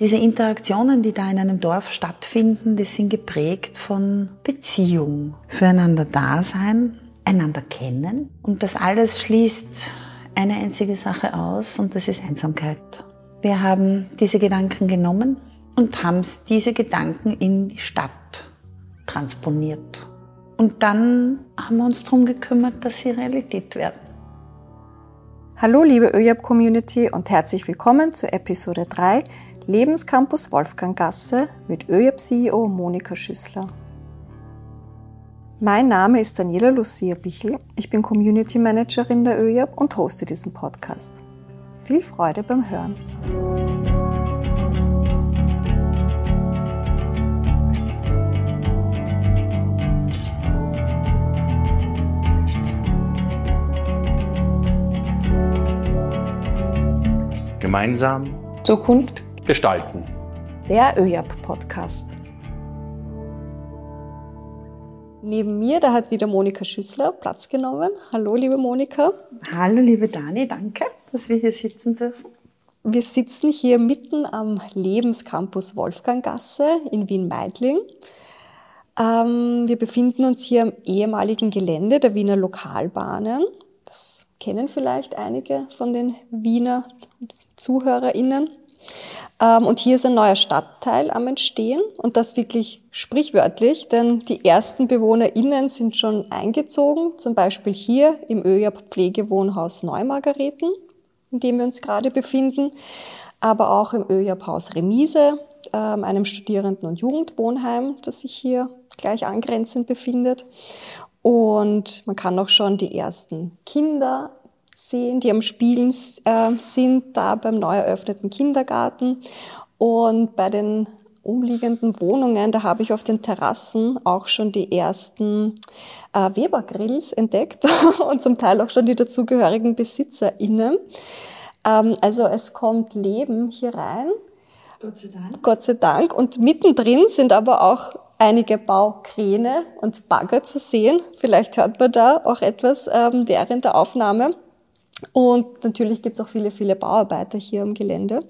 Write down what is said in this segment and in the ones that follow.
Diese Interaktionen, die da in einem Dorf stattfinden, die sind geprägt von Beziehung, füreinander Dasein, einander kennen. Und das alles schließt eine einzige Sache aus und das ist Einsamkeit. Wir haben diese Gedanken genommen und haben diese Gedanken in die Stadt transponiert. Und dann haben wir uns darum gekümmert, dass sie Realität werden. Hallo liebe ÖJAB-Community und herzlich willkommen zu Episode 3 Lebenscampus Wolfganggasse mit ÖJAB-CEO Monika Schüssler. Mein Name ist Daniela Lucia Bichel, ich bin Community Managerin der ÖJAB und hoste diesen Podcast. Viel Freude beim Hören. Gemeinsam Zukunft gestalten. Der ÖJAP-Podcast. Neben mir, da hat wieder Monika Schüssler Platz genommen. Hallo, liebe Monika. Hallo, liebe Dani, danke, dass wir hier sitzen dürfen. Wir sitzen hier mitten am Lebenscampus Wolfganggasse in Wien-Meidling. Ähm, wir befinden uns hier am ehemaligen Gelände der Wiener Lokalbahnen. Das kennen vielleicht einige von den Wiener ZuhörerInnen. Ähm, und hier ist ein neuer Stadtteil am Entstehen und das wirklich sprichwörtlich, denn die ersten BewohnerInnen sind schon eingezogen, zum Beispiel hier im ÖJAP Pflegewohnhaus Neumargareten, in dem wir uns gerade befinden, aber auch im ÖJAP Haus Remise, ähm, einem Studierenden- und Jugendwohnheim, das sich hier gleich angrenzend befindet. Und man kann auch schon die ersten Kinder sehen, die am Spielen äh, sind, da beim neu eröffneten Kindergarten. Und bei den umliegenden Wohnungen, da habe ich auf den Terrassen auch schon die ersten äh, Weber-Grills entdeckt und zum Teil auch schon die dazugehörigen BesitzerInnen. Ähm, also es kommt Leben hier rein. Gott sei Dank. Gott sei Dank. Und mittendrin sind aber auch einige Baukräne und Bagger zu sehen. Vielleicht hört man da auch etwas ähm, während der Aufnahme. Und natürlich gibt es auch viele, viele Bauarbeiter hier am Gelände.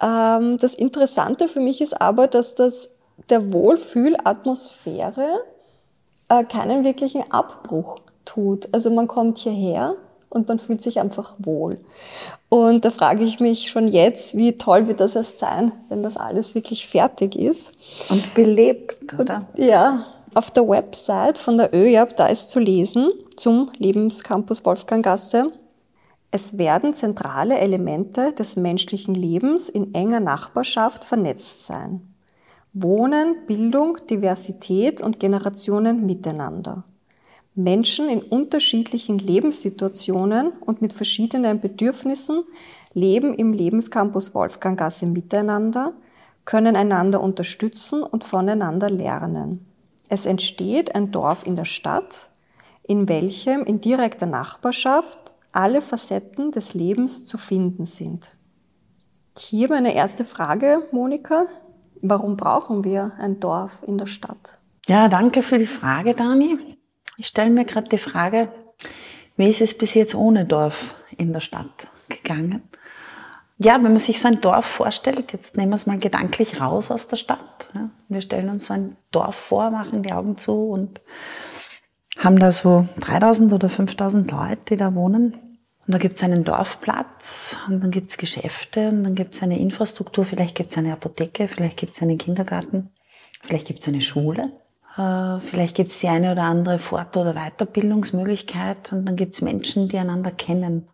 Ähm, das Interessante für mich ist aber, dass das der Wohlfühlatmosphäre äh, keinen wirklichen Abbruch tut. Also man kommt hierher und man fühlt sich einfach wohl. Und da frage ich mich schon jetzt, wie toll wird das erst sein, wenn das alles wirklich fertig ist. Und belebt, oder? Und, ja, auf der Website von der ÖJAB, da ist zu lesen zum Lebenscampus Wolfganggasse. Es werden zentrale Elemente des menschlichen Lebens in enger Nachbarschaft vernetzt sein. Wohnen, Bildung, Diversität und Generationen miteinander. Menschen in unterschiedlichen Lebenssituationen und mit verschiedenen Bedürfnissen leben im Lebenscampus Wolfganggasse miteinander, können einander unterstützen und voneinander lernen. Es entsteht ein Dorf in der Stadt, in welchem in direkter Nachbarschaft alle Facetten des Lebens zu finden sind. Hier meine erste Frage, Monika. Warum brauchen wir ein Dorf in der Stadt? Ja, danke für die Frage, Dani. Ich stelle mir gerade die Frage, wie ist es bis jetzt ohne Dorf in der Stadt gegangen? Ja, wenn man sich so ein Dorf vorstellt, jetzt nehmen wir es mal gedanklich raus aus der Stadt. Ja. Wir stellen uns so ein Dorf vor, machen die Augen zu und haben da so 3000 oder 5000 Leute, die da wohnen. Und da gibt es einen Dorfplatz und dann gibt es Geschäfte und dann gibt es eine Infrastruktur, vielleicht gibt es eine Apotheke, vielleicht gibt es einen Kindergarten, vielleicht gibt es eine Schule, äh, vielleicht gibt es die eine oder andere Fort- oder Weiterbildungsmöglichkeit und dann gibt es Menschen, die einander kennen.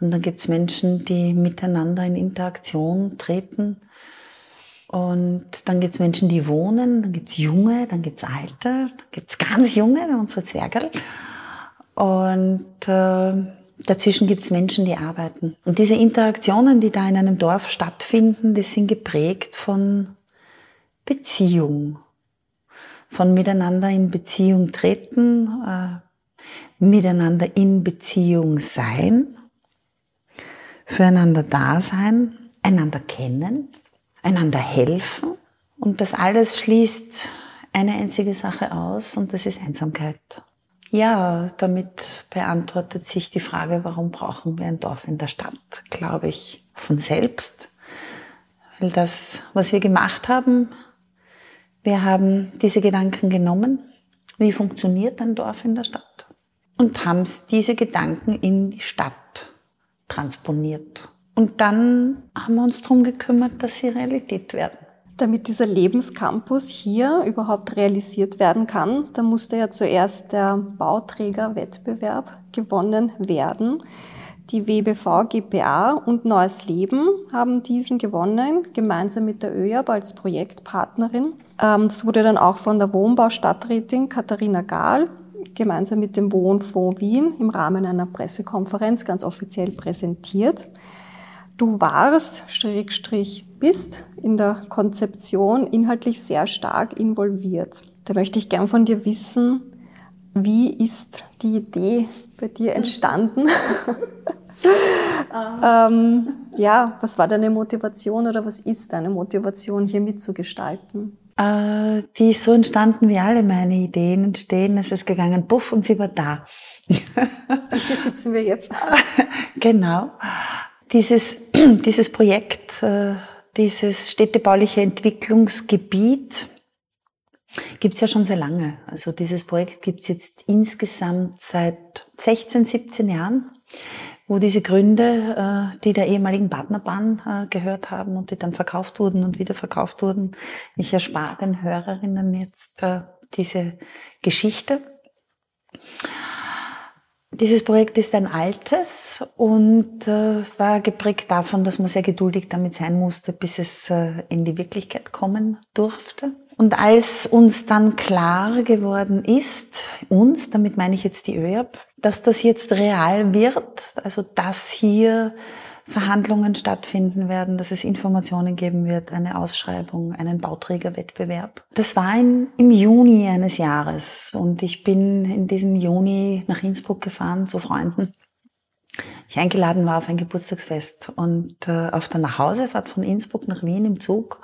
Und dann gibt es Menschen, die miteinander in Interaktion treten. Und dann gibt es Menschen, die wohnen, dann gibt es Junge, dann gibt es Alte, dann gibt es ganz Junge, unsere Zwergerl. Und äh, Dazwischen gibt es Menschen, die arbeiten. Und diese Interaktionen, die da in einem Dorf stattfinden, die sind geprägt von Beziehung, von miteinander in Beziehung treten, äh, miteinander in Beziehung sein, füreinander da sein, einander kennen, einander helfen. Und das alles schließt eine einzige Sache aus und das ist Einsamkeit. Ja, damit beantwortet sich die Frage, warum brauchen wir ein Dorf in der Stadt, glaube ich, von selbst. Weil das, was wir gemacht haben, wir haben diese Gedanken genommen, wie funktioniert ein Dorf in der Stadt, und haben diese Gedanken in die Stadt transponiert. Und dann haben wir uns darum gekümmert, dass sie Realität werden. Damit dieser Lebenscampus hier überhaupt realisiert werden kann, da musste ja zuerst der Bauträgerwettbewerb gewonnen werden. Die WBV GPA und Neues Leben haben diesen gewonnen, gemeinsam mit der ÖJAB als Projektpartnerin. Ähm, das wurde dann auch von der Wohnbaustadträtin Katharina Gahl gemeinsam mit dem Wohnfonds Wien im Rahmen einer Pressekonferenz ganz offiziell präsentiert. Du warst, Schrägstrich, bist in der Konzeption inhaltlich sehr stark involviert. Da möchte ich gern von dir wissen, wie ist die Idee bei dir entstanden? ähm, ja, was war deine Motivation oder was ist deine Motivation, hier mitzugestalten? Äh, die ist so entstanden, wie alle meine Ideen entstehen. Es ist gegangen, puff, und sie war da. und hier sitzen wir jetzt. genau. Dieses, dieses Projekt, äh, dieses städtebauliche Entwicklungsgebiet, gibt es ja schon sehr lange. Also dieses Projekt gibt es jetzt insgesamt seit 16, 17 Jahren wo diese Gründe, äh, die der ehemaligen Partnerbahn äh, gehört haben und die dann verkauft wurden und wieder verkauft wurden. Ich erspare den Hörerinnen jetzt äh, diese Geschichte. Dieses Projekt ist ein altes und war geprägt davon, dass man sehr geduldig damit sein musste, bis es in die Wirklichkeit kommen durfte. Und als uns dann klar geworden ist, uns, damit meine ich jetzt die ÖAB, dass das jetzt real wird, also dass hier Verhandlungen stattfinden werden, dass es Informationen geben wird, eine Ausschreibung, einen Bauträgerwettbewerb. Das war in, im Juni eines Jahres und ich bin in diesem Juni nach Innsbruck gefahren zu Freunden. Ich eingeladen war auf ein Geburtstagsfest und äh, auf der Nachhausefahrt von Innsbruck nach Wien im Zug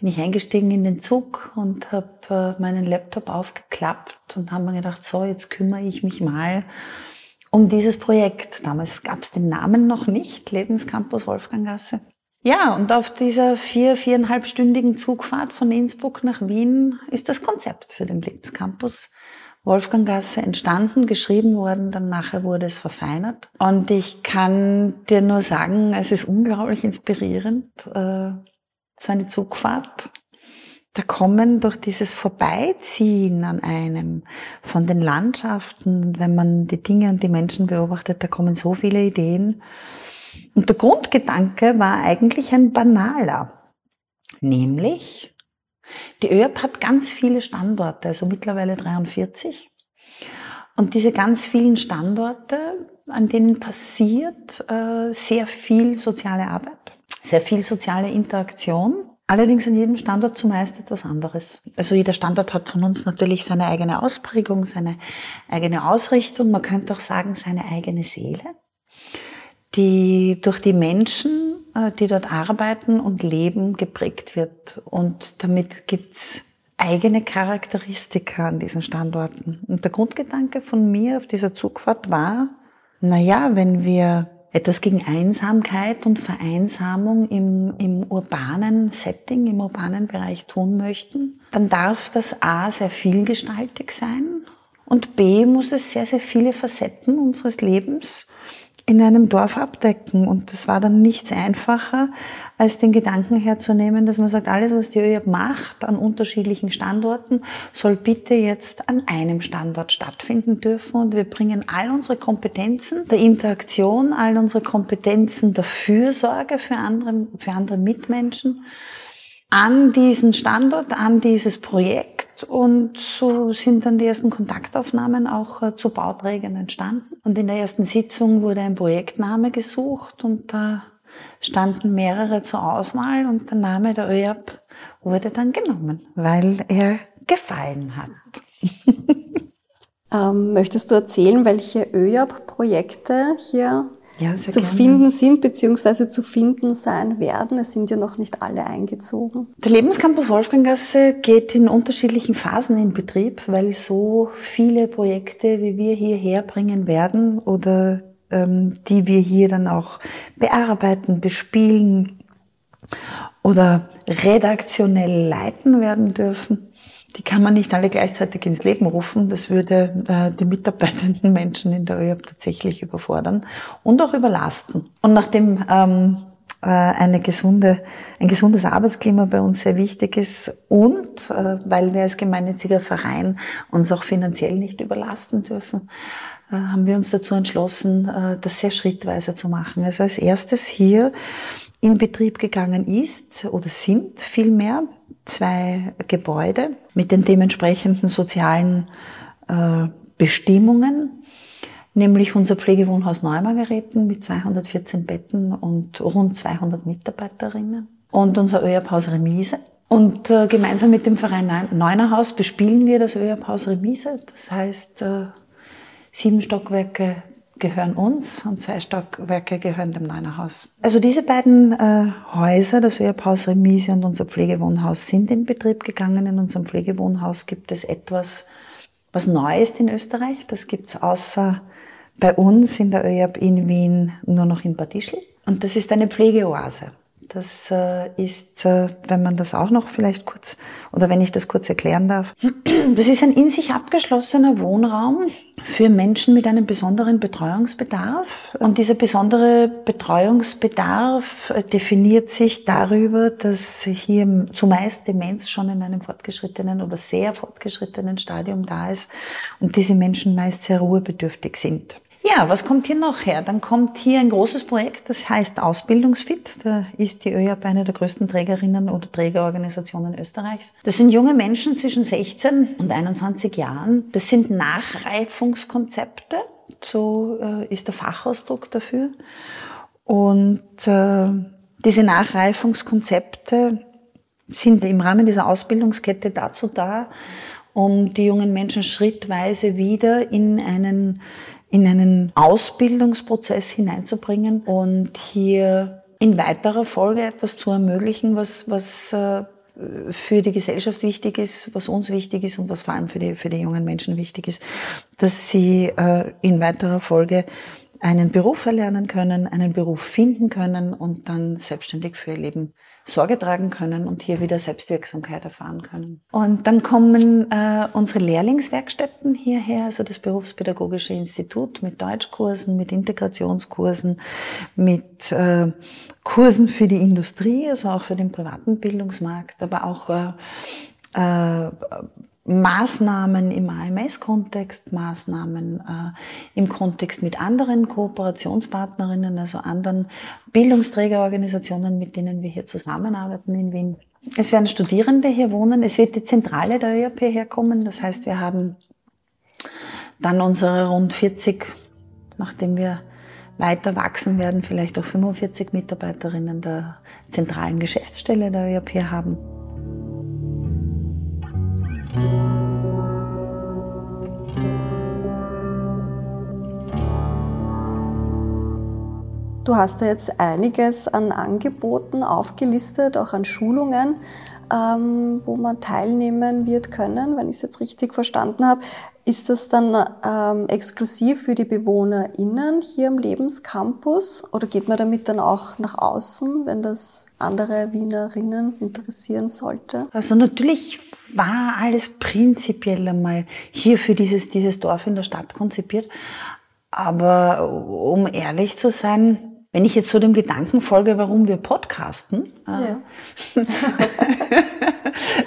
bin ich eingestiegen in den Zug und habe äh, meinen Laptop aufgeklappt und habe mir gedacht, so, jetzt kümmere ich mich mal um dieses Projekt. Damals gab es den Namen noch nicht, Lebenscampus Wolfganggasse. Ja, und auf dieser vier, viereinhalbstündigen Zugfahrt von Innsbruck nach Wien ist das Konzept für den Lebenscampus Wolfganggasse entstanden, geschrieben worden, dann nachher wurde es verfeinert. Und ich kann dir nur sagen, es ist unglaublich inspirierend, äh, so eine Zugfahrt. Da kommen durch dieses Vorbeiziehen an einem von den Landschaften, wenn man die Dinge und die Menschen beobachtet, da kommen so viele Ideen. Und der Grundgedanke war eigentlich ein banaler. Nämlich, die ÖAP hat ganz viele Standorte, also mittlerweile 43. Und diese ganz vielen Standorte, an denen passiert äh, sehr viel soziale Arbeit sehr viel soziale Interaktion. Allerdings an jedem Standort zumeist etwas anderes. Also jeder Standort hat von uns natürlich seine eigene Ausprägung, seine eigene Ausrichtung, man könnte auch sagen seine eigene Seele, die durch die Menschen, äh, die dort arbeiten und leben, geprägt wird. Und damit gibt's eigene Charakteristika an diesen Standorten. Und der Grundgedanke von mir auf dieser Zugfahrt war, na ja, wenn wir etwas gegen Einsamkeit und Vereinsamung im, im urbanen Setting, im urbanen Bereich tun möchten, dann darf das A sehr vielgestaltig sein und B muss es sehr, sehr viele Facetten unseres Lebens in einem Dorf abdecken. Und das war dann nichts einfacher, als den Gedanken herzunehmen, dass man sagt, alles, was die ÖJAB macht an unterschiedlichen Standorten, soll bitte jetzt an einem Standort stattfinden dürfen. Und wir bringen all unsere Kompetenzen der Interaktion, all unsere Kompetenzen der Fürsorge für andere, für andere Mitmenschen an diesen Standort, an dieses Projekt und so sind dann die ersten Kontaktaufnahmen auch äh, zu Bauträgern entstanden. Und in der ersten Sitzung wurde ein Projektname gesucht und da standen mehrere zur Auswahl und der Name der ÖAP wurde dann genommen, weil er gefallen hat. ähm, möchtest du erzählen, welche ÖAP-Projekte hier ja, zu gerne. finden sind beziehungsweise zu finden sein werden. Es sind ja noch nicht alle eingezogen. Der Lebenscampus Wolfganggasse geht in unterschiedlichen Phasen in Betrieb, weil so viele Projekte, wie wir hierher bringen werden oder ähm, die wir hier dann auch bearbeiten, bespielen, oder redaktionell leiten werden dürfen. Die kann man nicht alle gleichzeitig ins Leben rufen. Das würde äh, die mitarbeitenden Menschen in der ÖAB tatsächlich überfordern und auch überlasten. Und nachdem ähm, äh, eine gesunde, ein gesundes Arbeitsklima bei uns sehr wichtig ist und äh, weil wir als gemeinnütziger Verein uns auch finanziell nicht überlasten dürfen, äh, haben wir uns dazu entschlossen, äh, das sehr schrittweise zu machen. Also als erstes hier in Betrieb gegangen ist oder sind vielmehr zwei Gebäude mit den dementsprechenden sozialen äh, Bestimmungen nämlich unser Pflegewohnhaus Neumargereten mit 214 Betten und rund 200 Mitarbeiterinnen und unser ÖAB-Haus Remise. Und äh, gemeinsam mit dem Verein Neunerhaus bespielen wir das ÖAB-Haus Remise. Das heißt, äh, sieben Stockwerke gehören uns und zwei Stockwerke gehören dem Neunerhaus. Also diese beiden äh, Häuser, das ÖAB-Haus Remise und unser Pflegewohnhaus, sind in Betrieb gegangen. In unserem Pflegewohnhaus gibt es etwas, was neu ist in Österreich. Das gibt's außer bei uns in der ÖAB in Wien nur noch in Bad Ischl. Und das ist eine Pflegeoase. Das äh, ist, äh, wenn man das auch noch vielleicht kurz, oder wenn ich das kurz erklären darf, das ist ein in sich abgeschlossener Wohnraum für Menschen mit einem besonderen Betreuungsbedarf. Und dieser besondere Betreuungsbedarf äh, definiert sich darüber, dass hier zumeist Demenz schon in einem fortgeschrittenen oder sehr fortgeschrittenen Stadium da ist und diese Menschen meist sehr ruhebedürftig sind. Ja, was kommt hier noch her? Dann kommt hier ein großes Projekt, das heißt Ausbildungsfit. Da ist die ÖAB eine der größten Trägerinnen oder Trägerorganisationen Österreichs. Das sind junge Menschen zwischen 16 und 21 Jahren. Das sind Nachreifungskonzepte, so äh, ist der Fachausdruck dafür. Und äh, diese Nachreifungskonzepte sind im Rahmen dieser Ausbildungskette dazu da, um die jungen Menschen schrittweise wieder in einen in einen Ausbildungsprozess hineinzubringen und hier in weiterer Folge etwas zu ermöglichen, was, was äh, für die Gesellschaft wichtig ist, was uns wichtig ist und was vor allem für die, für die jungen Menschen wichtig ist, dass sie äh, in weiterer Folge einen Beruf erlernen können, einen Beruf finden können und dann selbstständig für ihr Leben Sorge tragen können und hier wieder Selbstwirksamkeit erfahren können. Und dann kommen äh, unsere Lehrlingswerkstätten hierher, also das Berufspädagogische Institut mit Deutschkursen, mit Integrationskursen, mit äh, Kursen für die Industrie, also auch für den privaten Bildungsmarkt, aber auch äh, äh, Maßnahmen im AMS-Kontext, Maßnahmen äh, im Kontext mit anderen Kooperationspartnerinnen, also anderen Bildungsträgerorganisationen, mit denen wir hier zusammenarbeiten in Wien. Es werden Studierende hier wohnen. Es wird die Zentrale der ÖAP herkommen. Das heißt, wir haben dann unsere rund 40, nachdem wir weiter wachsen werden, vielleicht auch 45 Mitarbeiterinnen der zentralen Geschäftsstelle der ÖAP haben. Du hast da jetzt einiges an Angeboten aufgelistet, auch an Schulungen, ähm, wo man teilnehmen wird können, wenn ich es jetzt richtig verstanden habe. Ist das dann ähm, exklusiv für die BewohnerInnen hier im Lebenscampus oder geht man damit dann auch nach außen, wenn das andere Wienerinnen interessieren sollte? Also natürlich war alles prinzipiell einmal hier für dieses, dieses Dorf in der Stadt konzipiert. Aber um ehrlich zu sein, wenn ich jetzt so dem Gedanken folge, warum wir podcasten, äh, ja.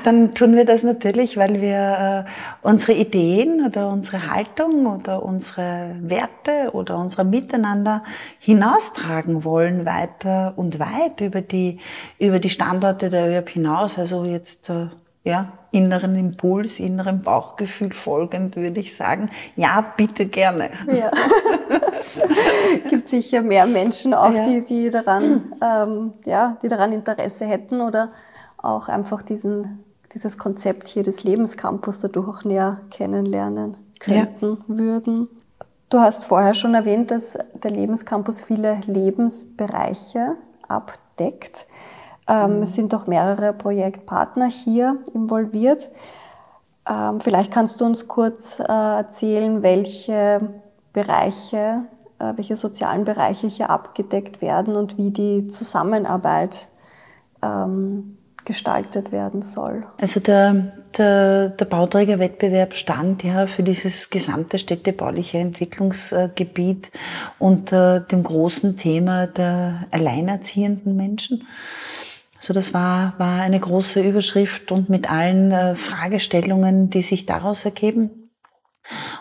dann tun wir das natürlich, weil wir äh, unsere Ideen oder unsere Haltung oder unsere Werte oder unser Miteinander hinaustragen wollen, weiter und weit über die, über die Standorte der ÖAB hinaus. Also jetzt äh, ja, inneren Impuls, inneren Bauchgefühl folgend würde ich sagen, ja, bitte gerne. Ja. Gibt sicher mehr Menschen auch, ja. die, die daran, ähm, ja, die daran Interesse hätten oder auch einfach diesen, dieses Konzept hier des Lebenscampus dadurch auch näher kennenlernen könnten, ja. würden. Du hast vorher schon erwähnt, dass der Lebenscampus viele Lebensbereiche abdeckt. Ähm, es sind auch mehrere Projektpartner hier involviert. Ähm, vielleicht kannst du uns kurz äh, erzählen, welche Bereiche, welche sozialen Bereiche hier abgedeckt werden und wie die Zusammenarbeit ähm, gestaltet werden soll? Also der, der, der Bauträgerwettbewerb stand ja für dieses gesamte städtebauliche Entwicklungsgebiet unter dem großen Thema der alleinerziehenden Menschen. So, das war, war eine große Überschrift und mit allen äh, Fragestellungen, die sich daraus ergeben.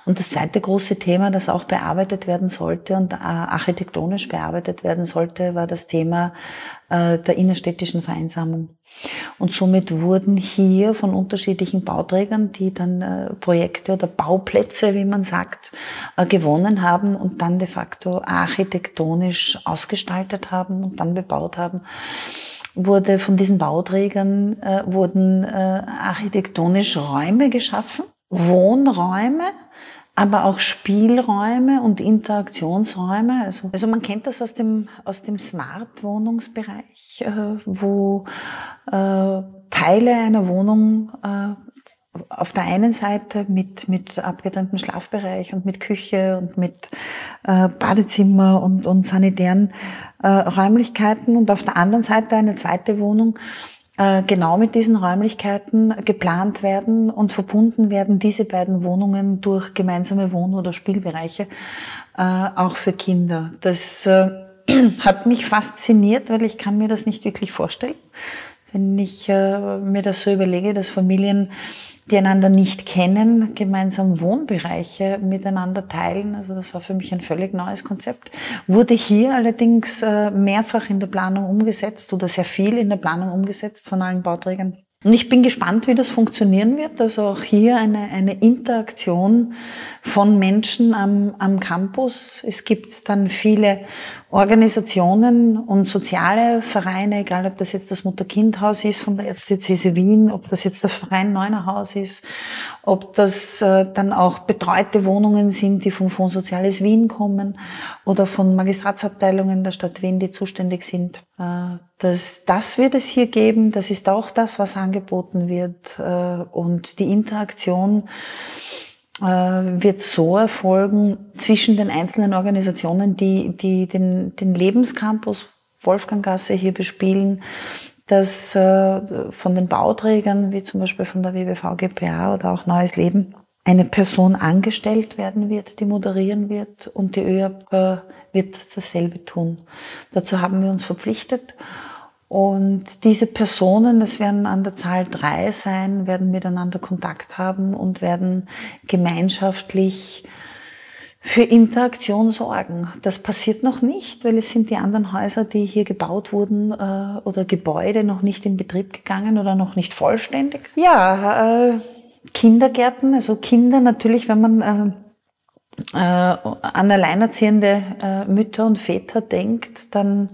Und das zweite große Thema, das auch bearbeitet werden sollte und äh, architektonisch bearbeitet werden sollte, war das Thema äh, der innerstädtischen Vereinsamung. Und somit wurden hier von unterschiedlichen Bauträgern, die dann äh, Projekte oder Bauplätze, wie man sagt, gewonnen haben und dann de facto architektonisch ausgestaltet haben und dann bebaut haben, wurde von diesen Bauträgern wurden architektonisch Räume geschaffen Wohnräume, aber auch Spielräume und Interaktionsräume. Also, also man kennt das aus dem, aus dem Smart-Wohnungsbereich, äh, wo äh, Teile einer Wohnung äh, auf der einen Seite mit, mit abgetrenntem Schlafbereich und mit Küche und mit äh, Badezimmer und, und sanitären äh, Räumlichkeiten und auf der anderen Seite eine zweite Wohnung, genau mit diesen Räumlichkeiten geplant werden und verbunden werden diese beiden Wohnungen durch gemeinsame Wohn- oder Spielbereiche, äh, auch für Kinder. Das äh, hat mich fasziniert, weil ich kann mir das nicht wirklich vorstellen. Wenn ich mir das so überlege, dass Familien die einander nicht kennen, gemeinsam Wohnbereiche miteinander teilen. Also das war für mich ein völlig neues Konzept. Wurde hier allerdings äh, mehrfach in der Planung umgesetzt oder sehr viel in der Planung umgesetzt von allen Bauträgern. Und ich bin gespannt, wie das funktionieren wird. Also auch hier eine, eine Interaktion von Menschen am, am Campus. Es gibt dann viele Organisationen und soziale Vereine, egal ob das jetzt das Mutter-Kind-Haus ist von der Erzdiözese Wien, ob das jetzt der Verein Neunerhaus ist, ob das äh, dann auch betreute Wohnungen sind, die vom Fonds Soziales Wien kommen oder von Magistratsabteilungen der Stadt Wien, die zuständig sind. Äh, das, das wird es hier geben, das ist auch das, was angeboten wird äh, und die Interaktion wird so erfolgen zwischen den einzelnen Organisationen, die, die den, den Lebenscampus Wolfganggasse hier bespielen, dass äh, von den Bauträgern, wie zum Beispiel von der WBV GPA oder auch Neues Leben, eine Person angestellt werden wird, die moderieren wird und die ÖAB äh, wird dasselbe tun. Dazu haben wir uns verpflichtet. Und diese Personen, es werden an der Zahl drei sein, werden miteinander Kontakt haben und werden gemeinschaftlich für Interaktion sorgen. Das passiert noch nicht, weil es sind die anderen Häuser, die hier gebaut wurden äh, oder Gebäude noch nicht in Betrieb gegangen oder noch nicht vollständig. Ja, äh, Kindergärten, also Kinder natürlich, wenn man äh, äh, an alleinerziehende äh, Mütter und Väter denkt, dann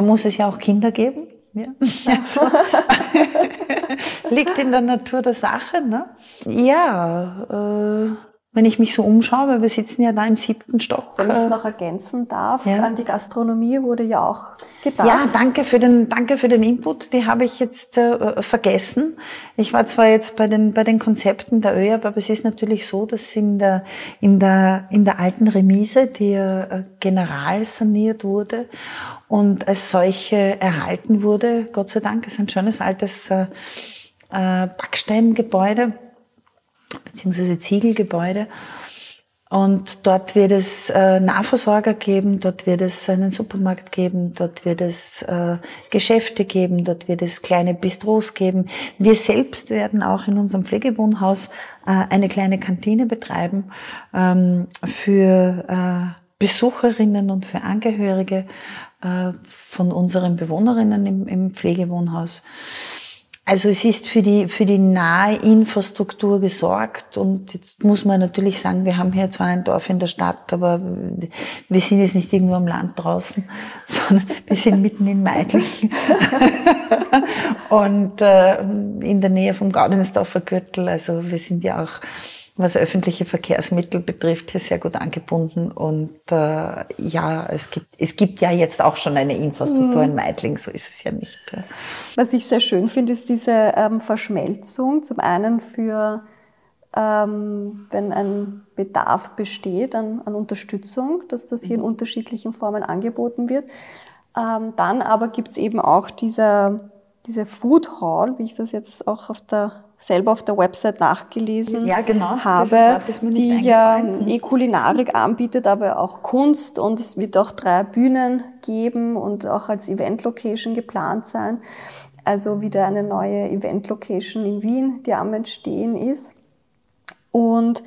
muss es ja auch Kinder geben. Ja. Also, liegt in der Natur der Sache. Ne? Ja, äh, wenn ich mich so umschaue, weil wir sitzen ja da im siebten Stock. Wenn ich es äh, noch ergänzen darf, ja. an die Gastronomie wurde ja auch gedacht. Ja, danke für den, danke für den Input. Die habe ich jetzt äh, vergessen. Ich war zwar jetzt bei den, bei den Konzepten der ÖAB, aber es ist natürlich so, dass in der, in der, in der alten Remise, die äh, general saniert wurde und als solche erhalten wurde, Gott sei Dank, ist ein schönes altes äh, äh Backsteingebäude, beziehungsweise Ziegelgebäude. Und dort wird es äh, Nahversorger geben, dort wird es einen Supermarkt geben, dort wird es äh, Geschäfte geben, dort wird es kleine Bistros geben. Wir selbst werden auch in unserem Pflegewohnhaus äh, eine kleine Kantine betreiben ähm, für äh, Besucherinnen und für Angehörige äh, von unseren Bewohnerinnen im, im Pflegewohnhaus. Also es ist für die, für die nahe Infrastruktur gesorgt und jetzt muss man natürlich sagen, wir haben hier zwar ein Dorf in der Stadt, aber wir sind jetzt nicht irgendwo am Land draußen, sondern wir sind mitten in Meidling und äh, in der Nähe vom Gaudensdorfer Gürtel. Also wir sind ja auch was öffentliche Verkehrsmittel betrifft, hier sehr gut angebunden. Und äh, ja, es gibt, es gibt ja jetzt auch schon eine Infrastruktur mhm. in Meidling, so ist es ja nicht. Was ich sehr schön finde, ist diese ähm, Verschmelzung. Zum einen für, ähm, wenn ein Bedarf besteht an, an Unterstützung, dass das hier in mhm. unterschiedlichen Formen angeboten wird. Ähm, dann aber gibt es eben auch dieser diese Food Hall, wie ich das jetzt auch auf der selber auf der Website nachgelesen ja, genau. habe, Wort, die ja eh Kulinarik anbietet, aber auch Kunst und es wird auch drei Bühnen geben und auch als Event-Location geplant sein. Also wieder eine neue Event-Location in Wien, die am Entstehen ist. Und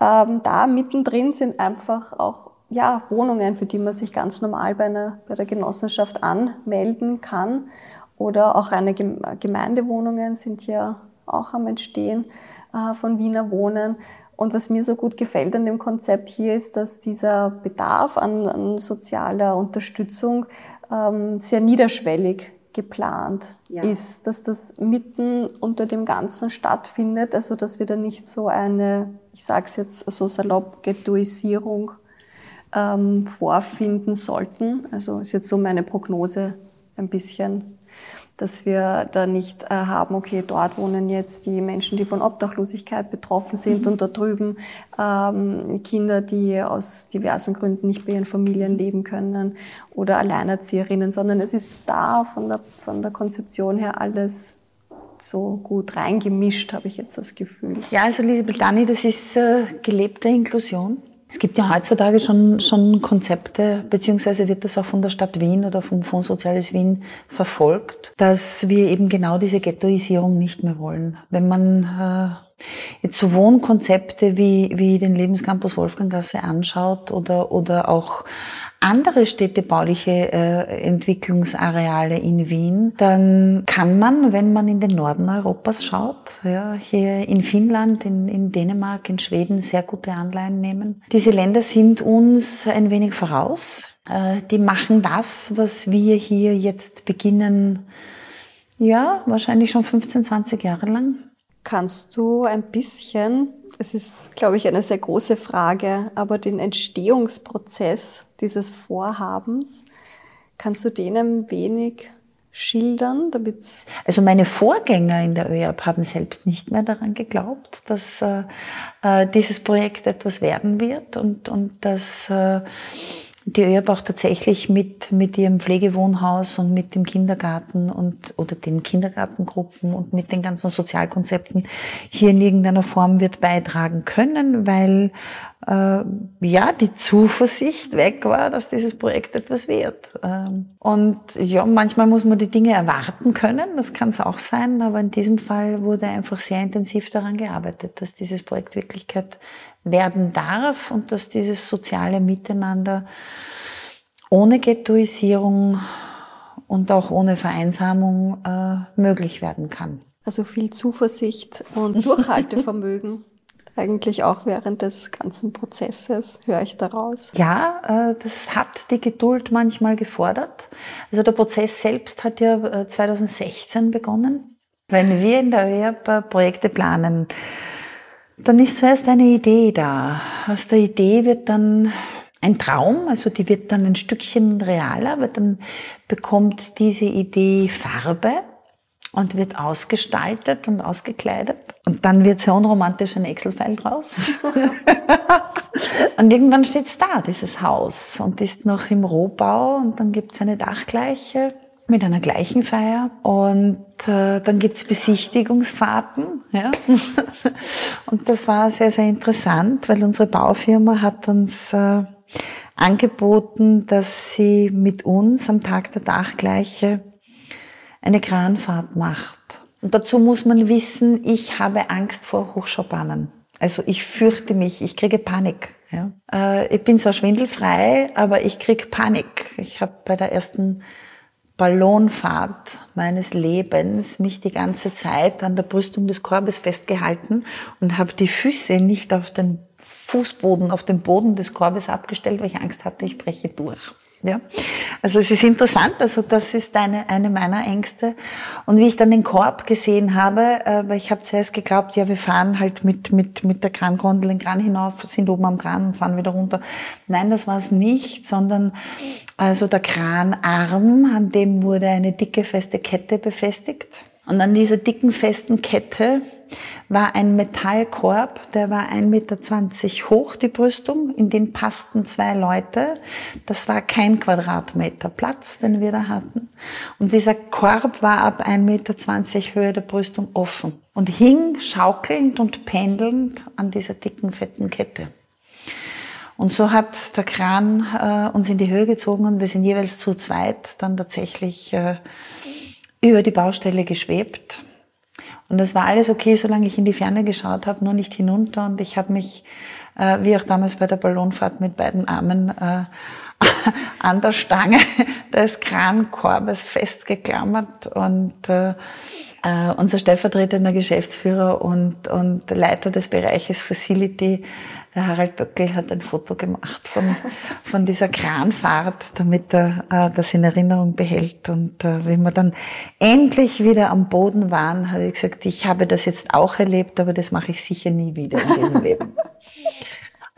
ähm, da mittendrin sind einfach auch ja, Wohnungen, für die man sich ganz normal bei, einer, bei der Genossenschaft anmelden kann. Oder auch eine Gemeindewohnungen sind ja auch am Entstehen äh, von Wiener Wohnen. Und was mir so gut gefällt an dem Konzept hier ist, dass dieser Bedarf an, an sozialer Unterstützung ähm, sehr niederschwellig geplant ja. ist, dass das mitten unter dem Ganzen stattfindet, also dass wir da nicht so eine, ich sage es jetzt so salopp, Ghettoisierung ähm, vorfinden sollten. Also ist jetzt so meine Prognose ein bisschen dass wir da nicht äh, haben, okay, dort wohnen jetzt die Menschen, die von Obdachlosigkeit betroffen sind mhm. und da drüben ähm, Kinder, die aus diversen Gründen nicht bei ihren Familien leben können oder Alleinerzieherinnen, sondern es ist da von der, von der Konzeption her alles so gut reingemischt, habe ich jetzt das Gefühl. Ja, also liebe Dani, das ist äh, gelebte Inklusion. Es gibt ja heutzutage schon, schon Konzepte, beziehungsweise wird das auch von der Stadt Wien oder vom Fonds Soziales Wien verfolgt, dass wir eben genau diese Ghettoisierung nicht mehr wollen. Wenn man äh, jetzt so Wohnkonzepte wie, wie den Lebenscampus Wolfganggasse anschaut oder, oder auch andere städtebauliche äh, Entwicklungsareale in Wien, dann kann man, wenn man in den Norden Europas schaut, ja, hier in Finnland, in, in Dänemark, in Schweden sehr gute Anleihen nehmen. Diese Länder sind uns ein wenig voraus. Äh, die machen das, was wir hier jetzt beginnen, ja, wahrscheinlich schon 15, 20 Jahre lang. Kannst du ein bisschen es ist, glaube ich, eine sehr große Frage, aber den Entstehungsprozess dieses Vorhabens, kannst du den ein wenig schildern, damit Also meine Vorgänger in der ÖAB haben selbst nicht mehr daran geglaubt, dass äh, äh, dieses Projekt etwas werden wird und, und dass äh, die ÖAB auch tatsächlich mit, mit ihrem Pflegewohnhaus und mit dem Kindergarten und, oder den Kindergartengruppen und mit den ganzen Sozialkonzepten hier in irgendeiner Form wird beitragen können, weil ja die Zuversicht weg war, dass dieses Projekt etwas wird. Ähm, und ja, manchmal muss man die Dinge erwarten können, das kann es auch sein, aber in diesem Fall wurde einfach sehr intensiv daran gearbeitet, dass dieses Projekt Wirklichkeit werden darf und dass dieses soziale Miteinander ohne Ghettoisierung und auch ohne Vereinsamung äh, möglich werden kann. Also viel Zuversicht und Durchhaltevermögen. Eigentlich auch während des ganzen Prozesses höre ich daraus. Ja, äh, das hat die Geduld manchmal gefordert. Also der Prozess selbst hat ja 2016 äh, begonnen. Wenn wir in der ÖAB Projekte planen, dann ist zuerst eine Idee da. Aus der Idee wird dann ein Traum, also die wird dann ein Stückchen realer, weil dann bekommt diese Idee Farbe und wird ausgestaltet und ausgekleidet. Und dann wird sehr unromantisch ein Excel-File draus. und irgendwann steht's da, dieses Haus, und ist noch im Rohbau und dann gibt's eine Dachgleiche mit einer gleichen Feier und äh, dann gibt's Besichtigungsfahrten. Ja? und das war sehr, sehr interessant, weil unsere Baufirma hat uns äh, angeboten, dass sie mit uns am Tag der Dachgleiche eine Kranfahrt macht. Und dazu muss man wissen, ich habe Angst vor Hochschaubahnen. Also ich fürchte mich, ich kriege Panik. Ja. Äh, ich bin zwar schwindelfrei, aber ich kriege Panik. Ich habe bei der ersten Ballonfahrt meines Lebens mich die ganze Zeit an der Brüstung des Korbes festgehalten und habe die Füße nicht auf den Fußboden, auf den Boden des Korbes abgestellt, weil ich Angst hatte, ich breche durch. Ja, also es ist interessant, also das ist eine, eine meiner Ängste. Und wie ich dann den Korb gesehen habe, äh, weil ich habe zuerst geglaubt, ja, wir fahren halt mit, mit, mit der Krangondel den Kran hinauf, sind oben am Kran und fahren wieder runter. Nein, das war es nicht, sondern also der Kranarm, an dem wurde eine dicke, feste Kette befestigt. Und an dieser dicken, festen Kette war ein Metallkorb, der war 1,20 Meter hoch, die Brüstung. In den passten zwei Leute. Das war kein Quadratmeter Platz, den wir da hatten. Und dieser Korb war ab 1,20 Meter Höhe der Brüstung offen und hing schaukelnd und pendelnd an dieser dicken, fetten Kette. Und so hat der Kran äh, uns in die Höhe gezogen und wir sind jeweils zu zweit dann tatsächlich äh, über die Baustelle geschwebt. Und das war alles okay, solange ich in die Ferne geschaut habe, nur nicht hinunter. Und ich habe mich, äh, wie auch damals bei der Ballonfahrt, mit beiden Armen äh, an der Stange des Krankorbes festgeklammert. Und äh, äh, unser stellvertretender Geschäftsführer und, und Leiter des Bereiches Facility der Harald Böckel hat ein Foto gemacht von, von dieser Kranfahrt, damit er äh, das in Erinnerung behält. Und äh, wenn wir dann endlich wieder am Boden waren, habe ich gesagt, ich habe das jetzt auch erlebt, aber das mache ich sicher nie wieder in diesem Leben.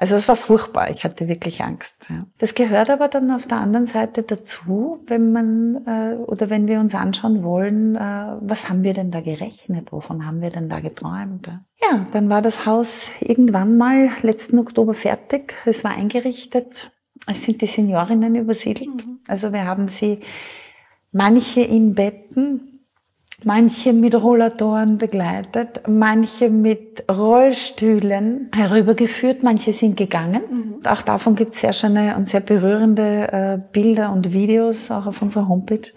Also es war furchtbar, ich hatte wirklich Angst. Ja. Das gehört aber dann auf der anderen Seite dazu, wenn man äh, oder wenn wir uns anschauen wollen, äh, was haben wir denn da gerechnet, wovon haben wir denn da geträumt. Ja. ja, dann war das Haus irgendwann mal letzten Oktober fertig, es war eingerichtet, es sind die Seniorinnen übersiedelt. Mhm. Also wir haben sie manche in Betten, manche mit Rollatoren begleitet, manche mit Rollstühlen herübergeführt, manche sind gegangen. Mhm. Auch davon gibt es sehr schöne und sehr berührende äh, Bilder und Videos auch auf unserer Homepage.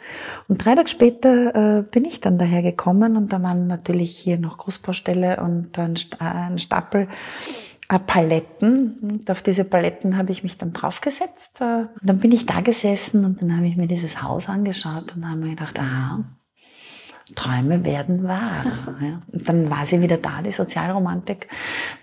Und drei Tage später äh, bin ich dann daher gekommen und da waren natürlich hier noch Großbaustelle und ein, ein Stapel äh, Paletten. Und auf diese Paletten habe ich mich dann draufgesetzt. Äh, und dann bin ich da gesessen und dann habe ich mir dieses Haus angeschaut und habe mir gedacht, aha, Träume werden wahr. Ja. Dann war sie wieder da, die Sozialromantik.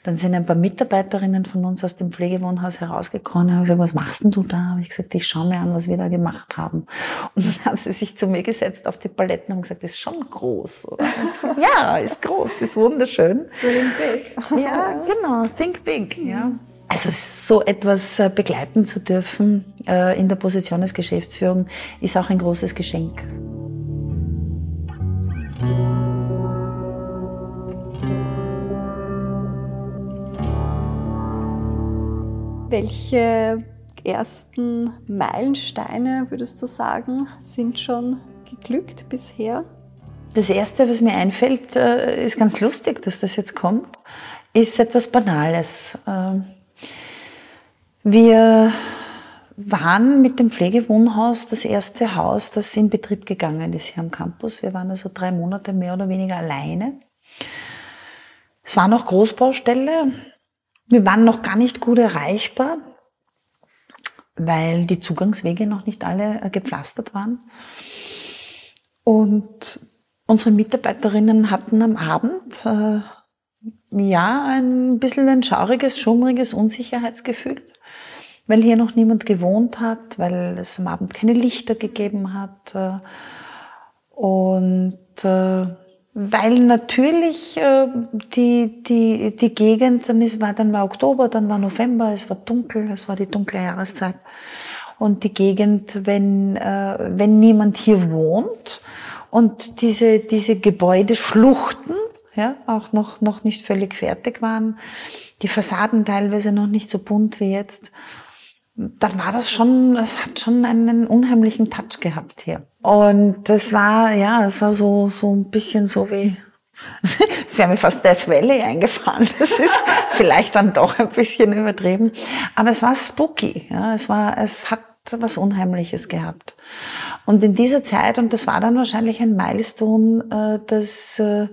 Dann sind ein paar Mitarbeiterinnen von uns aus dem Pflegewohnhaus herausgekommen und haben gesagt, was machst denn du da? Habe ich gesagt, ich schaue mir an, was wir da gemacht haben. Und dann haben sie sich zu mir gesetzt auf die Paletten und gesagt, das ist schon groß. Gesagt, ja, ist groß, ist wunderschön. Think big. Ja, genau, think big. Ja. Also so etwas äh, begleiten zu dürfen äh, in der Position des Geschäftsführung ist auch ein großes Geschenk. Welche ersten Meilensteine, würdest du sagen, sind schon geglückt bisher? Das Erste, was mir einfällt, äh, ist ganz lustig, dass das jetzt kommt, ist etwas Banales. Ähm, wir waren mit dem Pflegewohnhaus das erste Haus, das in Betrieb gegangen ist hier am Campus. Wir waren also drei Monate mehr oder weniger alleine. Es war noch Großbaustelle. Wir waren noch gar nicht gut erreichbar, weil die Zugangswege noch nicht alle äh, gepflastert waren. Und unsere Mitarbeiterinnen hatten am Abend äh, ja ein bisschen ein schauriges, schummriges Unsicherheitsgefühl weil hier noch niemand gewohnt hat, weil es am Abend keine Lichter gegeben hat. Äh, und äh, weil natürlich äh, die, die, die Gegend, dann, war Oktober, dann war November, es war dunkel, es war die dunkle Jahreszeit. Und die Gegend, wenn, wenn niemand hier wohnt und diese, diese Gebäudeschluchten ja, auch noch, noch nicht völlig fertig waren, die Fassaden teilweise noch nicht so bunt wie jetzt, da war das schon, es hat schon einen unheimlichen Touch gehabt hier. Und das war, ja, es war so, so ein bisschen so wie, es wäre mir fast Death Valley eingefallen. Das ist vielleicht dann doch ein bisschen übertrieben. Aber es war spooky, ja, es war, es hat was Unheimliches gehabt. Und in dieser Zeit, und das war dann wahrscheinlich ein Milestone, äh, dass äh,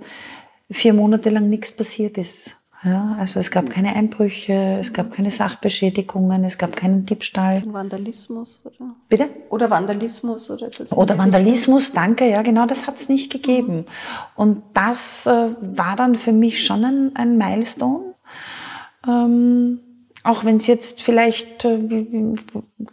vier Monate lang nichts passiert ist. Ja, also es gab keine Einbrüche, es gab keine Sachbeschädigungen, es gab keinen Diebstahl. Vandalismus, oder? Bitte? Oder Vandalismus, oder das Oder Vandalismus, Richtung? danke, ja, genau, das hat es nicht gegeben. Und das äh, war dann für mich schon ein, ein Milestone. Ähm, auch wenn es jetzt vielleicht äh,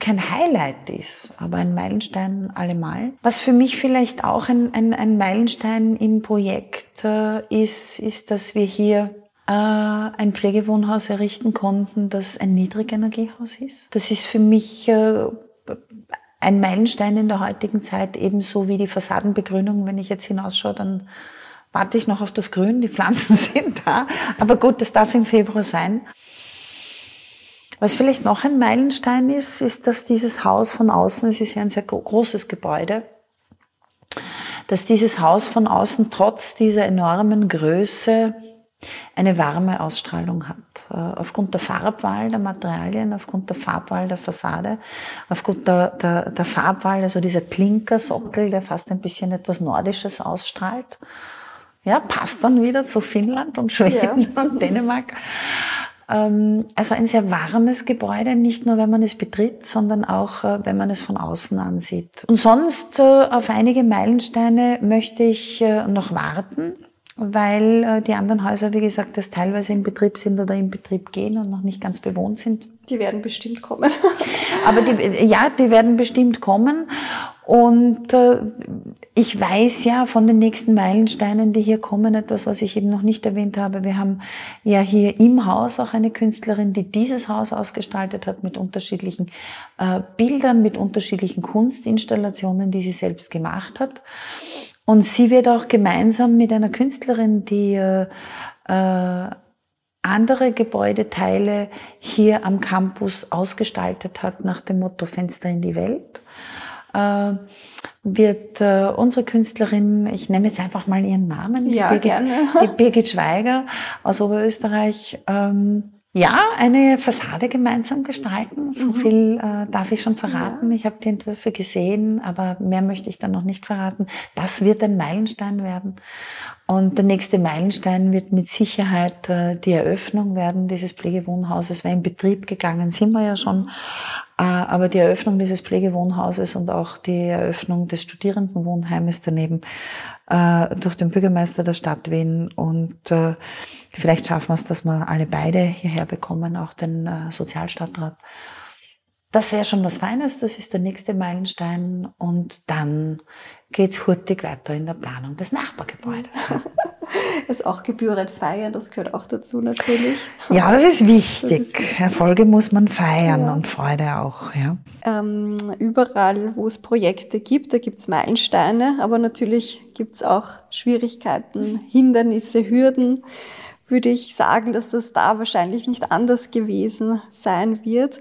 kein Highlight ist, aber ein Meilenstein allemal. Was für mich vielleicht auch ein, ein, ein Meilenstein im Projekt äh, ist, ist, dass wir hier ein Pflegewohnhaus errichten konnten, das ein Niedrigenergiehaus ist. Das ist für mich äh, ein Meilenstein in der heutigen Zeit, ebenso wie die Fassadenbegrünung. Wenn ich jetzt hinausschaue, dann warte ich noch auf das Grün, die Pflanzen sind da. Aber gut, das darf im Februar sein. Was vielleicht noch ein Meilenstein ist, ist, dass dieses Haus von außen, es ist ja ein sehr großes Gebäude, dass dieses Haus von außen trotz dieser enormen Größe eine warme Ausstrahlung hat. Äh, aufgrund der Farbwahl der Materialien, aufgrund der Farbwahl der Fassade, aufgrund der, der, der Farbwahl, also dieser Klinkersockel, der fast ein bisschen etwas Nordisches ausstrahlt. Ja, passt dann wieder zu Finnland und Schweden ja. und Dänemark. Ähm, also ein sehr warmes Gebäude, nicht nur wenn man es betritt, sondern auch äh, wenn man es von außen ansieht. Und sonst äh, auf einige Meilensteine möchte ich noch warten weil äh, die anderen Häuser, wie gesagt, das teilweise im Betrieb sind oder im Betrieb gehen und noch nicht ganz bewohnt sind. Die werden bestimmt kommen. Aber die, ja, die werden bestimmt kommen. Und äh, ich weiß ja von den nächsten Meilensteinen, die hier kommen, etwas, was ich eben noch nicht erwähnt habe. Wir haben ja hier im Haus auch eine Künstlerin, die dieses Haus ausgestaltet hat mit unterschiedlichen äh, Bildern, mit unterschiedlichen Kunstinstallationen, die sie selbst gemacht hat. Und sie wird auch gemeinsam mit einer Künstlerin, die äh, äh, andere Gebäudeteile hier am Campus ausgestaltet hat nach dem Motto Fenster in die Welt, äh, wird äh, unsere Künstlerin, ich nenne jetzt einfach mal ihren Namen, ja, Birgit, gerne. Birgit Schweiger aus Oberösterreich, ähm, ja, eine Fassade gemeinsam gestalten. So mhm. viel äh, darf ich schon verraten. Ja. Ich habe die Entwürfe gesehen, aber mehr möchte ich dann noch nicht verraten. Das wird ein Meilenstein werden. Und der nächste Meilenstein wird mit Sicherheit äh, die Eröffnung werden dieses Pflegewohnhauses. Weil in Betrieb gegangen sind wir ja schon. Äh, aber die Eröffnung dieses Pflegewohnhauses und auch die Eröffnung des Studierendenwohnheimes daneben äh, durch den Bürgermeister der Stadt Wien. Und äh, vielleicht schaffen wir es, dass wir alle beide hierher bekommen, auch den äh, Sozialstadtrat. Das wäre schon was Feines, das ist der nächste Meilenstein. Und dann geht's hurtig weiter in der Planung des Nachbargebäudes. es auch gebührend feiern, das gehört auch dazu natürlich. Ja, das ist wichtig. Das ist wichtig. Erfolge muss man feiern ja. und Freude auch. Ja. Ähm, überall, wo es Projekte gibt, da gibt's Meilensteine, aber natürlich gibt's auch Schwierigkeiten, Hindernisse, Hürden. Würde ich sagen, dass das da wahrscheinlich nicht anders gewesen sein wird.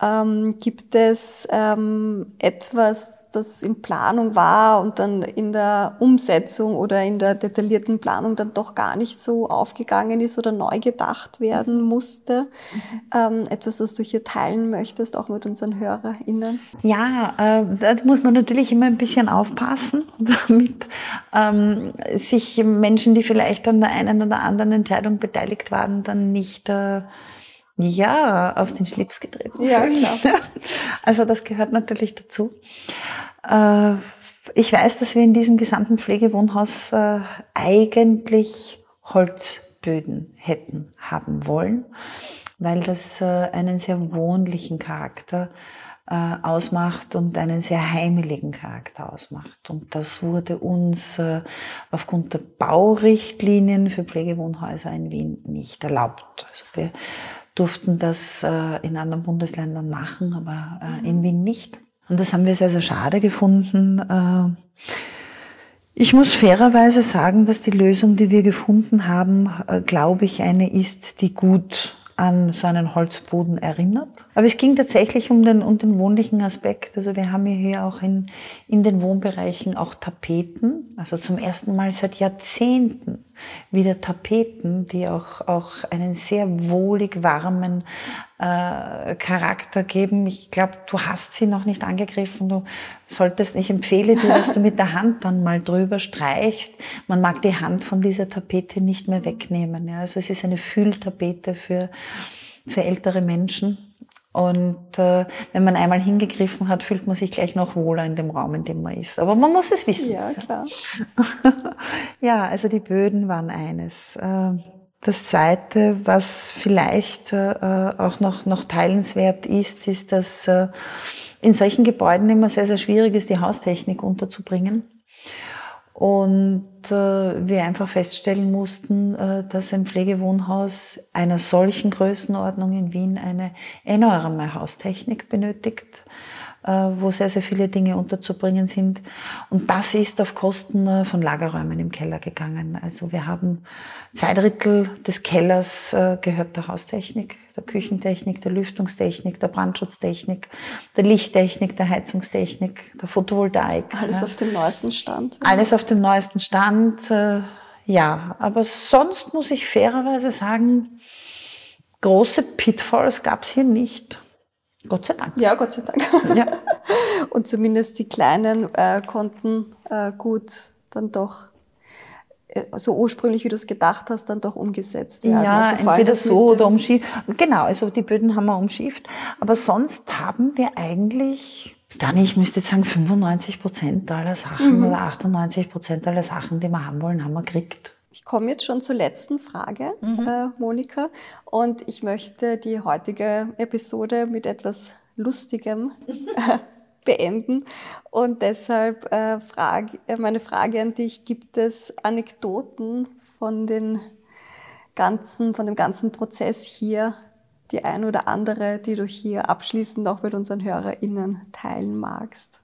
Ähm, gibt es ähm, etwas, das in Planung war und dann in der Umsetzung oder in der detaillierten Planung dann doch gar nicht so aufgegangen ist oder neu gedacht werden musste. Ähm, etwas, das du hier teilen möchtest, auch mit unseren HörerInnen? Ja, äh, da muss man natürlich immer ein bisschen aufpassen, damit ähm, sich Menschen, die vielleicht an der einen oder anderen Entscheidung beteiligt waren, dann nicht äh, ja, auf den Schlips getreten. Ja, klar. Also das gehört natürlich dazu. Äh, ich weiß, dass wir in diesem gesamten Pflegewohnhaus äh, eigentlich Holzböden hätten haben wollen, weil das äh, einen sehr wohnlichen Charakter ausmacht und einen sehr heimeligen Charakter ausmacht. Und das wurde uns aufgrund der Baurichtlinien für Pflegewohnhäuser in Wien nicht erlaubt. Also wir durften das in anderen Bundesländern machen, aber in Wien nicht. Und das haben wir sehr, sehr schade gefunden. Äh, ich muss fairerweise sagen, dass die Lösung, die wir gefunden haben, äh, glaube ich, eine ist, die gut an so einen Holzboden erinnert. Aber es ging tatsächlich um den, um den wohnlichen Aspekt. Also wir haben hier auch in, in den Wohnbereichen auch Tapeten. Also zum ersten Mal seit Jahrzehnten wieder Tapeten, die auch, auch einen sehr wohlig warmen äh, Charakter geben. Ich glaube, du hast sie noch nicht angegriffen. Du solltest, ich empfehle dir, dass du mit der Hand dann mal drüber streichst. Man mag die Hand von dieser Tapete nicht mehr wegnehmen. Ja. Also es ist eine Fühltapete für, für ältere Menschen. Und äh, wenn man einmal hingegriffen hat, fühlt man sich gleich noch wohler in dem Raum, in dem man ist. Aber man muss es wissen. Ja, klar. ja, also die Böden waren eines. Äh, das Zweite, was vielleicht äh, auch noch, noch teilenswert ist, ist, dass äh, in solchen Gebäuden immer sehr, sehr schwierig ist, die Haustechnik unterzubringen. Und äh, wir einfach feststellen mussten, äh, dass ein Pflegewohnhaus einer solchen Größenordnung in Wien eine enorme Haustechnik benötigt. Äh, wo sehr, sehr viele Dinge unterzubringen sind. Und das ist auf Kosten äh, von Lagerräumen im Keller gegangen. Also wir haben zwei Drittel des Kellers äh, gehört der Haustechnik, der Küchentechnik, der Lüftungstechnik, der Brandschutztechnik, der Lichttechnik, der Heizungstechnik, der Photovoltaik. Alles auf dem neuesten Stand. Alles auf dem neuesten Stand. Ja, aber sonst muss ich fairerweise sagen, große Pitfalls gab es hier nicht. Gott sei Dank. Ja, Gott sei Dank. Ja. Und zumindest die Kleinen äh, konnten äh, gut dann doch äh, so ursprünglich, wie du es gedacht hast, dann doch umgesetzt werden. Ja, also entweder so oder umschifft. Genau, also die Böden haben wir umschifft. Aber sonst haben wir eigentlich, dann ich müsste jetzt sagen, 95 Prozent aller Sachen mhm. oder 98 Prozent aller Sachen, die wir haben wollen, haben wir gekriegt. Ich komme jetzt schon zur letzten Frage, mhm. äh, Monika. Und ich möchte die heutige Episode mit etwas Lustigem äh, beenden. Und deshalb äh, frage, äh, meine Frage an dich, gibt es Anekdoten von, den ganzen, von dem ganzen Prozess hier, die ein oder andere, die du hier abschließend auch mit unseren HörerInnen teilen magst?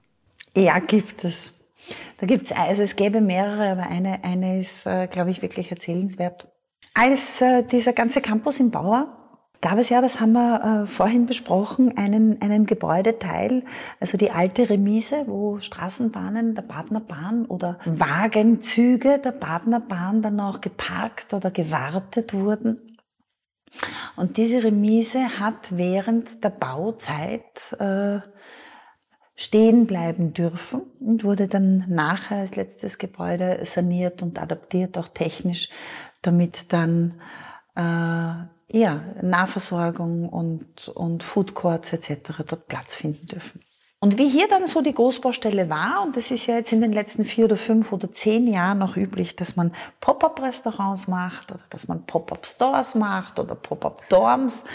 Ja, gibt es. Da gibt's also es gäbe mehrere, aber eine, eine ist, äh, glaube ich, wirklich erzählenswert. Als äh, dieser ganze Campus im Bauer gab es ja, das haben wir äh, vorhin besprochen, einen, einen Gebäudeteil, also die alte Remise, wo Straßenbahnen der Badnerbahn oder Wagenzüge der Badnerbahn dann auch geparkt oder gewartet wurden. Und diese Remise hat während der Bauzeit äh, stehen bleiben dürfen und wurde dann nachher als letztes Gebäude saniert und adaptiert, auch technisch, damit dann äh, ja, Nahversorgung und, und Food Courts etc. dort Platz finden dürfen. Und wie hier dann so die Großbaustelle war, und das ist ja jetzt in den letzten vier oder fünf oder zehn Jahren noch üblich, dass man Pop-up-Restaurants macht oder dass man Pop-up-Stores macht oder Pop-up-Dorms.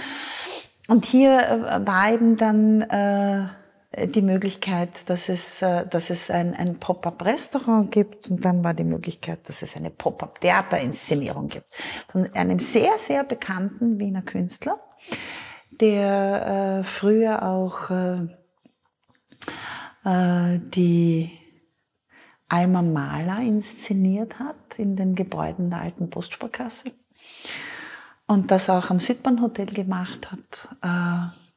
Und hier äh, war eben dann äh, die Möglichkeit, dass es, äh, dass es ein, ein Pop-up-Restaurant gibt und dann war die Möglichkeit, dass es eine Pop-up-Theaterinszenierung gibt von einem sehr, sehr bekannten Wiener Künstler, der äh, früher auch äh, äh, die Alma Mahler inszeniert hat in den Gebäuden der alten Postsparkasse und das auch am Südbahnhotel gemacht hat. Äh,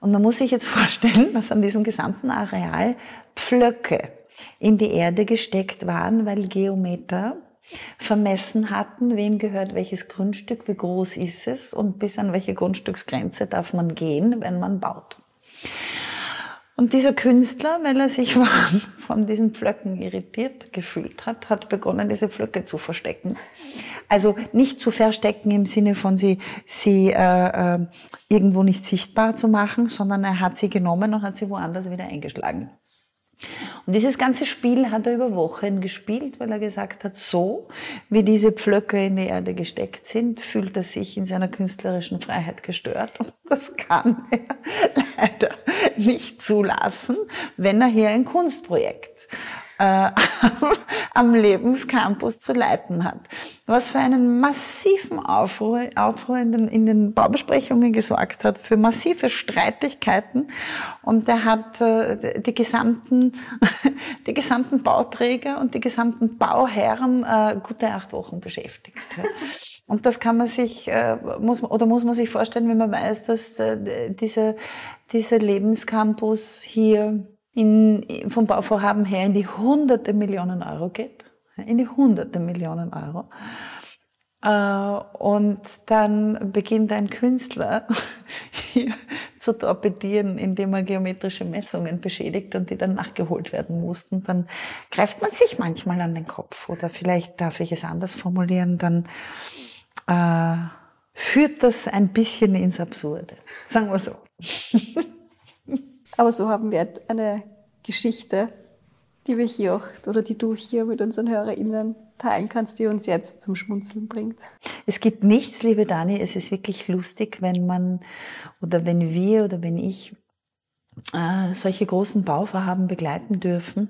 und man muss sich jetzt vorstellen, dass an diesem gesamten Areal Pflöcke in die Erde gesteckt waren, weil Geometer vermessen hatten, wem gehört welches Grundstück, wie groß ist es und bis an welche Grundstücksgrenze darf man gehen, wenn man baut. Und dieser Künstler, weil er sich von diesen Pflöcken irritiert gefühlt hat, hat begonnen, diese Pflöcke zu verstecken. Also nicht zu verstecken im Sinne von sie, sie äh, äh, irgendwo nicht sichtbar zu machen, sondern er hat sie genommen und hat sie woanders wieder eingeschlagen. Und dieses ganze Spiel hat er über Wochen gespielt, weil er gesagt hat, so wie diese Pflöcke in die Erde gesteckt sind, fühlt er sich in seiner künstlerischen Freiheit gestört. Und das kann er leider nicht zulassen, wenn er hier ein Kunstprojekt äh, am Lebenscampus zu leiten hat. Was für einen massiven Aufruhr, Aufruhr in, den, in den Baubesprechungen gesorgt hat, für massive Streitigkeiten. Und er hat äh, die, gesamten, die gesamten Bauträger und die gesamten Bauherren äh, gute acht Wochen beschäftigt. Und das kann man sich, muss, oder muss man sich vorstellen, wenn man weiß, dass äh, diese, dieser Lebenscampus hier in, vom Bauvorhaben her in die hunderte Millionen Euro geht. In die hunderte Millionen Euro. Äh, und dann beginnt ein Künstler hier zu torpedieren, indem er geometrische Messungen beschädigt und die dann nachgeholt werden mussten. Dann greift man sich manchmal an den Kopf. Oder vielleicht darf ich es anders formulieren, dann äh, führt das ein bisschen ins Absurde. Sagen wir so. Aber so haben wir eine Geschichte, die wir hier auch oder die du hier mit unseren HörerInnen teilen kannst, die uns jetzt zum Schmunzeln bringt. Es gibt nichts, liebe Dani, es ist wirklich lustig, wenn man oder wenn wir oder wenn ich äh, solche großen Bauvorhaben begleiten dürfen,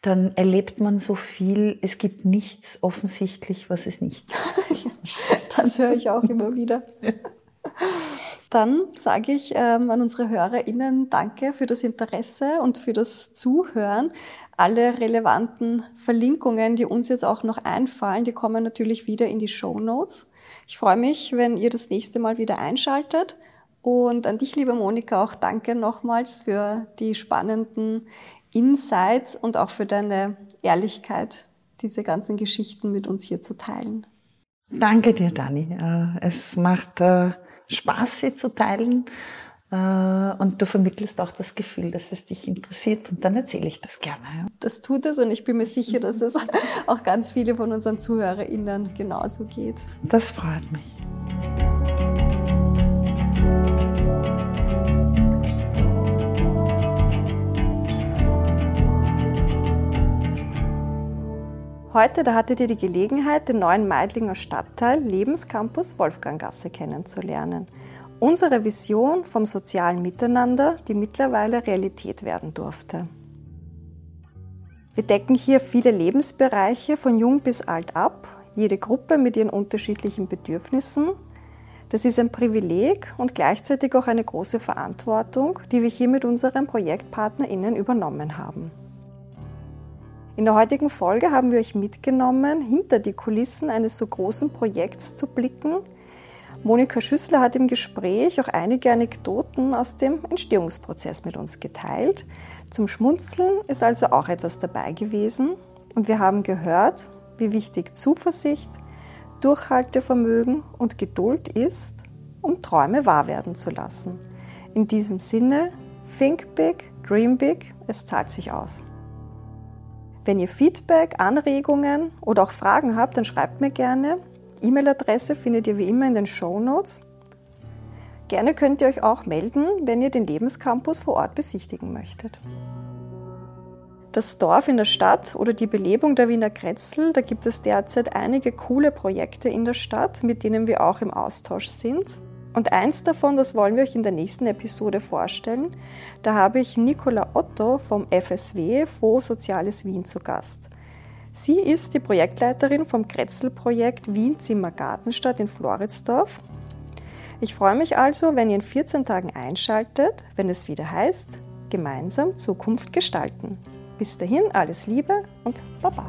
dann erlebt man so viel. Es gibt nichts offensichtlich, was es nicht gibt. das höre ich auch immer wieder. Dann sage ich ähm, an unsere HörerInnen Danke für das Interesse und für das Zuhören. Alle relevanten Verlinkungen, die uns jetzt auch noch einfallen, die kommen natürlich wieder in die Show Notes. Ich freue mich, wenn ihr das nächste Mal wieder einschaltet. Und an dich, liebe Monika, auch danke nochmals für die spannenden Insights und auch für deine Ehrlichkeit, diese ganzen Geschichten mit uns hier zu teilen. Danke dir, Dani. Äh, es macht äh, Spaß, sie zu teilen. Äh, und du vermittelst auch das Gefühl, dass es dich interessiert und dann erzähle ich das gerne. Das tut es und ich bin mir sicher, dass es auch ganz viele von unseren ZuhörerInnen genauso geht. Das freut mich. Heute, da hattet ihr die Gelegenheit, den neuen Meidlinger Stadtteil Lebenscampus Wolfganggasse kennenzulernen. Unsere Vision vom sozialen Miteinander, die mittlerweile Realität werden durfte. Wir decken hier viele Lebensbereiche von jung bis alt ab, jede Gruppe mit ihren unterschiedlichen Bedürfnissen. Das ist ein Privileg und gleichzeitig auch eine große Verantwortung, die wir hier mit unseren ProjektpartnerInnen übernommen haben. In der heutigen Folge haben wir euch mitgenommen, hinter die Kulissen eines so großen Projekts zu blicken. Monika Schüssler hat im Gespräch auch einige Anekdoten aus dem Entstehungsprozess mit uns geteilt. Zum Schmunzeln ist also auch etwas dabei gewesen und wir haben gehört, wie wichtig Zuversicht, Durchhaltevermögen und Geduld ist, um Träume wahr werden zu lassen. In diesem Sinne, think big, dream big, es zahlt sich aus. Wenn ihr Feedback, Anregungen oder auch Fragen habt, dann schreibt mir gerne. E-Mail-Adresse findet ihr wie immer in den Show Notes. Gerne könnt ihr euch auch melden, wenn ihr den Lebenscampus vor Ort besichtigen möchtet. Das Dorf in der Stadt oder die Belebung der Wiener Kretzel, da gibt es derzeit einige coole Projekte in der Stadt, mit denen wir auch im Austausch sind. Und eins davon, das wollen wir euch in der nächsten Episode vorstellen. Da habe ich Nicola Otto vom FSW Fonds Soziales Wien zu Gast. Sie ist die Projektleiterin vom Kretzel-Projekt Wien Zimmer Gartenstadt in Floridsdorf. Ich freue mich also, wenn ihr in 14 Tagen einschaltet, wenn es wieder heißt, gemeinsam Zukunft gestalten. Bis dahin alles Liebe und Baba.